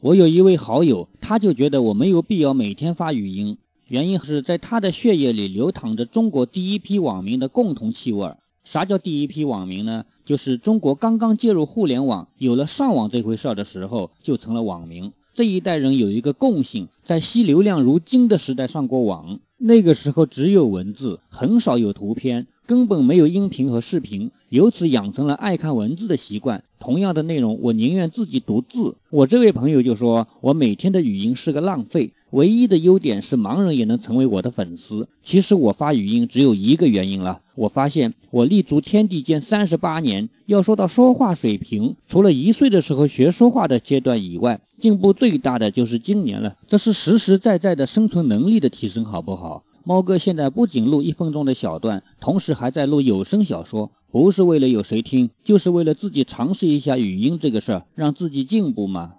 我有一位好友，他就觉得我没有必要每天发语音，原因是在他的血液里流淌着中国第一批网民的共同气味。啥叫第一批网民呢？就是中国刚刚接入互联网，有了上网这回事儿的时候，就成了网民。这一代人有一个共性，在吸流量如金的时代上过网，那个时候只有文字，很少有图片。根本没有音频和视频，由此养成了爱看文字的习惯。同样的内容，我宁愿自己读字。我这位朋友就说，我每天的语音是个浪费，唯一的优点是盲人也能成为我的粉丝。其实我发语音只有一个原因了，我发现我立足天地间三十八年，要说到说话水平，除了一岁的时候学说话的阶段以外，进步最大的就是今年了。这是实实在在的生存能力的提升，好不好？猫哥现在不仅录一分钟的小段，同时还在录有声小说，不是为了有谁听，就是为了自己尝试一下语音这个事儿，让自己进步嘛。